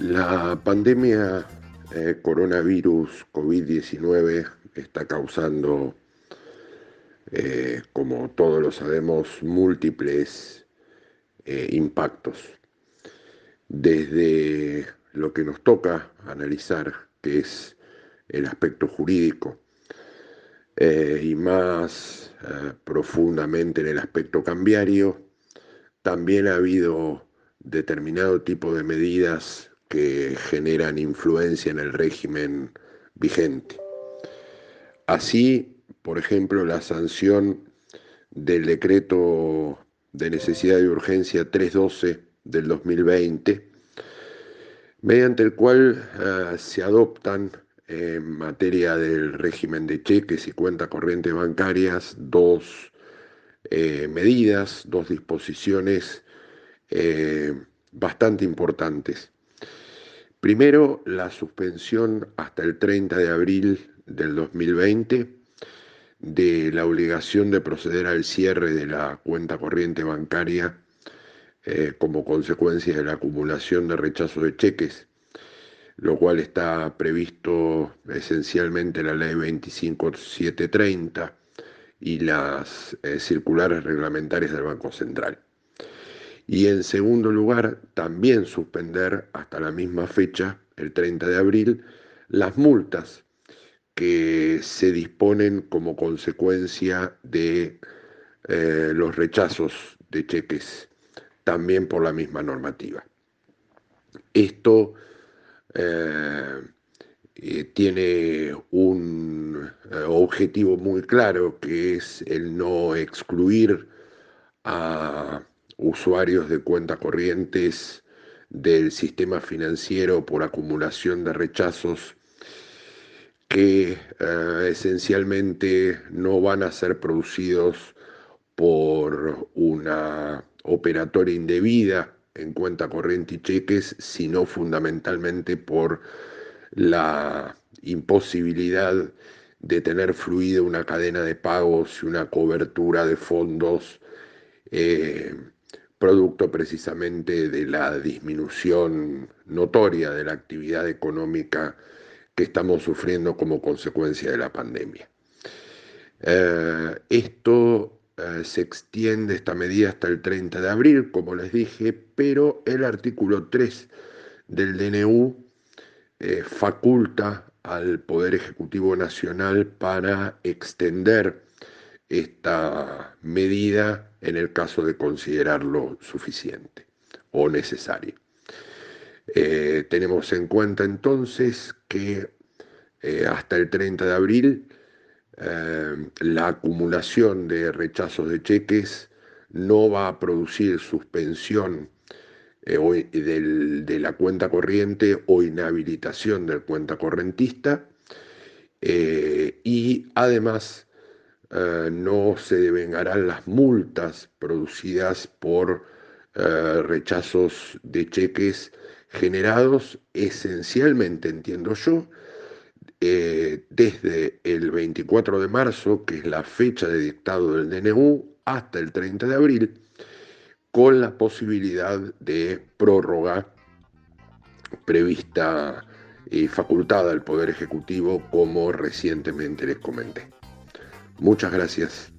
La pandemia eh, coronavirus COVID-19 está causando, eh, como todos lo sabemos, múltiples eh, impactos. Desde lo que nos toca analizar, que es el aspecto jurídico, y más profundamente en el aspecto cambiario, también ha habido determinado tipo de medidas que generan influencia en el régimen vigente. Así, por ejemplo, la sanción del decreto de necesidad y urgencia 312 del 2020, mediante el cual eh, se adoptan en materia del régimen de cheques y cuentas corrientes bancarias dos eh, medidas, dos disposiciones eh, bastante importantes. Primero, la suspensión hasta el 30 de abril del 2020 de la obligación de proceder al cierre de la cuenta corriente bancaria eh, como consecuencia de la acumulación de rechazo de cheques, lo cual está previsto esencialmente en la ley 25730 y las eh, circulares reglamentarias del Banco Central. Y en segundo lugar, también suspender hasta la misma fecha, el 30 de abril, las multas que se disponen como consecuencia de eh, los rechazos de cheques, también por la misma normativa. Esto eh, eh, tiene un objetivo muy claro, que es el no excluir a usuarios de cuentas corrientes del sistema financiero por acumulación de rechazos que eh, esencialmente no van a ser producidos por una operatoria indebida en cuenta corriente y cheques, sino fundamentalmente por la imposibilidad de tener fluida una cadena de pagos y una cobertura de fondos eh, producto precisamente de la disminución notoria de la actividad económica que estamos sufriendo como consecuencia de la pandemia. Eh, esto eh, se extiende esta medida hasta el 30 de abril, como les dije, pero el artículo 3 del DNU eh, faculta al Poder Ejecutivo Nacional para extender esta medida en el caso de considerarlo suficiente o necesario. Eh, tenemos en cuenta entonces que hasta el 30 de abril eh, la acumulación de rechazos de cheques no va a producir suspensión de la cuenta corriente o inhabilitación del cuenta correntista y además eh, no se devengarán las multas producidas por eh, rechazos de cheques generados esencialmente, entiendo yo, eh, desde el 24 de marzo, que es la fecha de dictado del DNU, hasta el 30 de abril, con la posibilidad de prórroga prevista y facultada al Poder Ejecutivo, como recientemente les comenté. Muchas gracias.